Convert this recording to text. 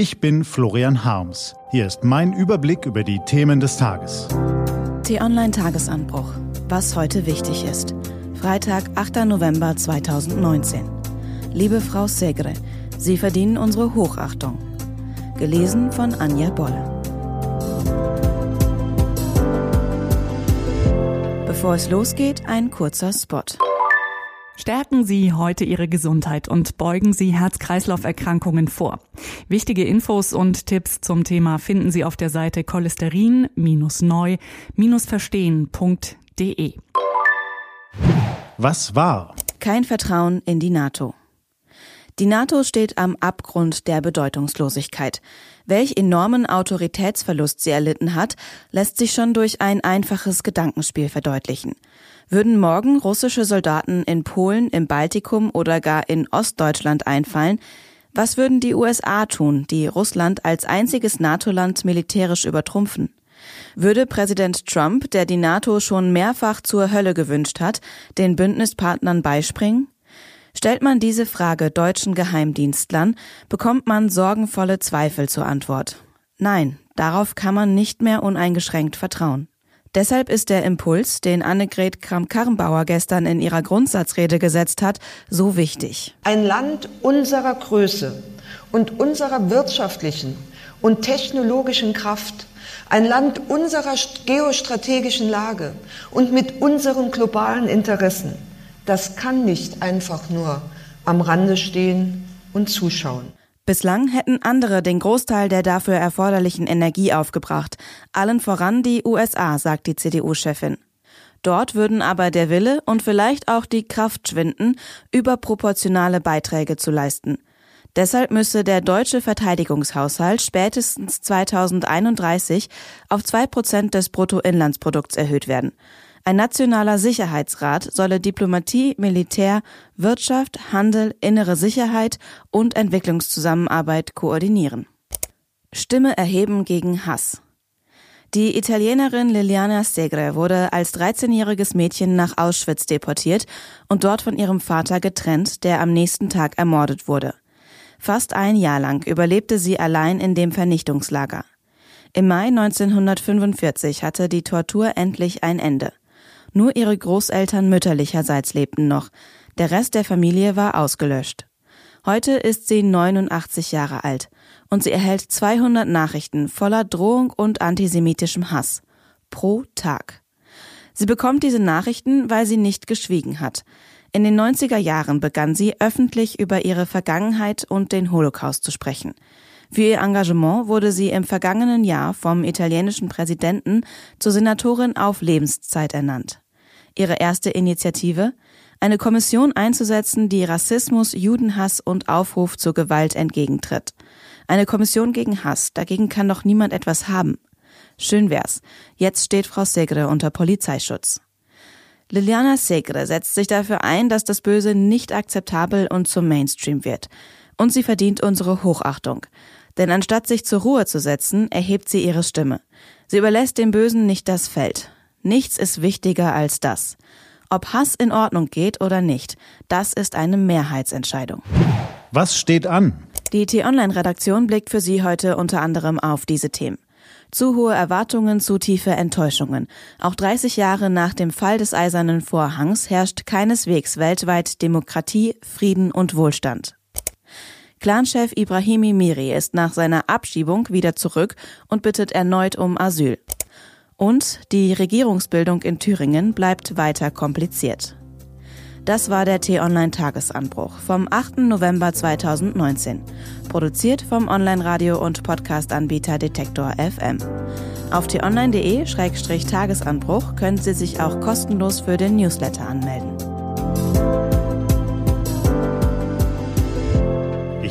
Ich bin Florian Harms. Hier ist mein Überblick über die Themen des Tages. T-Online Tagesanbruch. Was heute wichtig ist. Freitag, 8. November 2019. Liebe Frau Segre, Sie verdienen unsere Hochachtung. Gelesen von Anja Bolle. Bevor es losgeht, ein kurzer Spot. Stärken Sie heute Ihre Gesundheit und beugen Sie Herz-Kreislauf-Erkrankungen vor. Wichtige Infos und Tipps zum Thema finden Sie auf der Seite cholesterin-neu-verstehen.de. Was war? Kein Vertrauen in die NATO. Die NATO steht am Abgrund der Bedeutungslosigkeit. Welch enormen Autoritätsverlust sie erlitten hat, lässt sich schon durch ein einfaches Gedankenspiel verdeutlichen. Würden morgen russische Soldaten in Polen, im Baltikum oder gar in Ostdeutschland einfallen, was würden die USA tun, die Russland als einziges NATO-Land militärisch übertrumpfen? Würde Präsident Trump, der die NATO schon mehrfach zur Hölle gewünscht hat, den Bündnispartnern beispringen? Stellt man diese Frage deutschen Geheimdienstlern, bekommt man sorgenvolle Zweifel zur Antwort. Nein, darauf kann man nicht mehr uneingeschränkt vertrauen. Deshalb ist der Impuls, den Annegret Kramp-Karrenbauer gestern in ihrer Grundsatzrede gesetzt hat, so wichtig. Ein Land unserer Größe und unserer wirtschaftlichen und technologischen Kraft, ein Land unserer geostrategischen Lage und mit unseren globalen Interessen das kann nicht einfach nur am Rande stehen und zuschauen. Bislang hätten andere den Großteil der dafür erforderlichen Energie aufgebracht, allen voran die USA, sagt die CDU-Chefin. Dort würden aber der Wille und vielleicht auch die Kraft schwinden, überproportionale Beiträge zu leisten. Deshalb müsse der deutsche Verteidigungshaushalt spätestens 2031 auf zwei Prozent des Bruttoinlandsprodukts erhöht werden. Ein nationaler Sicherheitsrat solle Diplomatie, Militär, Wirtschaft, Handel, innere Sicherheit und Entwicklungszusammenarbeit koordinieren. Stimme erheben gegen Hass. Die Italienerin Liliana Segre wurde als 13-jähriges Mädchen nach Auschwitz deportiert und dort von ihrem Vater getrennt, der am nächsten Tag ermordet wurde. Fast ein Jahr lang überlebte sie allein in dem Vernichtungslager. Im Mai 1945 hatte die Tortur endlich ein Ende. Nur ihre Großeltern mütterlicherseits lebten noch. Der Rest der Familie war ausgelöscht. Heute ist sie 89 Jahre alt und sie erhält 200 Nachrichten voller Drohung und antisemitischem Hass. Pro Tag. Sie bekommt diese Nachrichten, weil sie nicht geschwiegen hat. In den 90er Jahren begann sie öffentlich über ihre Vergangenheit und den Holocaust zu sprechen. Für ihr Engagement wurde sie im vergangenen Jahr vom italienischen Präsidenten zur Senatorin auf Lebenszeit ernannt. Ihre erste Initiative? Eine Kommission einzusetzen, die Rassismus, Judenhass und Aufruf zur Gewalt entgegentritt. Eine Kommission gegen Hass, dagegen kann doch niemand etwas haben. Schön wär's. Jetzt steht Frau Segre unter Polizeischutz. Liliana Segre setzt sich dafür ein, dass das Böse nicht akzeptabel und zum Mainstream wird. Und sie verdient unsere Hochachtung. Denn anstatt sich zur Ruhe zu setzen, erhebt sie ihre Stimme. Sie überlässt dem Bösen nicht das Feld. Nichts ist wichtiger als das. Ob Hass in Ordnung geht oder nicht, das ist eine Mehrheitsentscheidung. Was steht an? Die T-Online-Redaktion blickt für Sie heute unter anderem auf diese Themen. Zu hohe Erwartungen, zu tiefe Enttäuschungen. Auch 30 Jahre nach dem Fall des Eisernen Vorhangs herrscht keineswegs weltweit Demokratie, Frieden und Wohlstand. Clanchef Ibrahimi Miri ist nach seiner Abschiebung wieder zurück und bittet erneut um Asyl. Und die Regierungsbildung in Thüringen bleibt weiter kompliziert. Das war der T-Online-Tagesanbruch vom 8. November 2019. Produziert vom Online-Radio- und Podcast-Anbieter Detektor FM. Auf t-online.de-tagesanbruch können Sie sich auch kostenlos für den Newsletter anmelden.